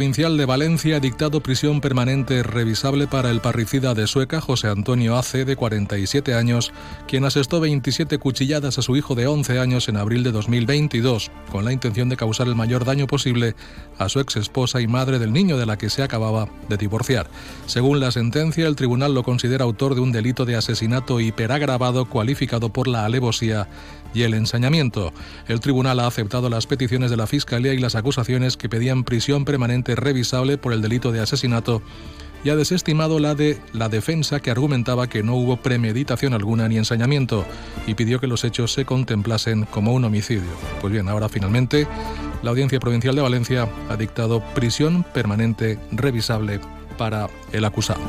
Provincial de Valencia ha dictado prisión permanente revisable para el parricida de Sueca, José Antonio Ace, de 47 años, quien asestó 27 cuchilladas a su hijo de 11 años en abril de 2022, con la intención de causar el mayor daño posible a su ex esposa y madre del niño de la que se acababa de divorciar. Según la sentencia, el tribunal lo considera autor de un delito de asesinato hiperagravado cualificado por la alevosía y el ensañamiento. El tribunal ha aceptado las peticiones de la Fiscalía y las acusaciones que pedían prisión permanente revisable por el delito de asesinato y ha desestimado la de la defensa que argumentaba que no hubo premeditación alguna ni ensañamiento y pidió que los hechos se contemplasen como un homicidio. Pues bien, ahora finalmente la Audiencia Provincial de Valencia ha dictado prisión permanente revisable para el acusado.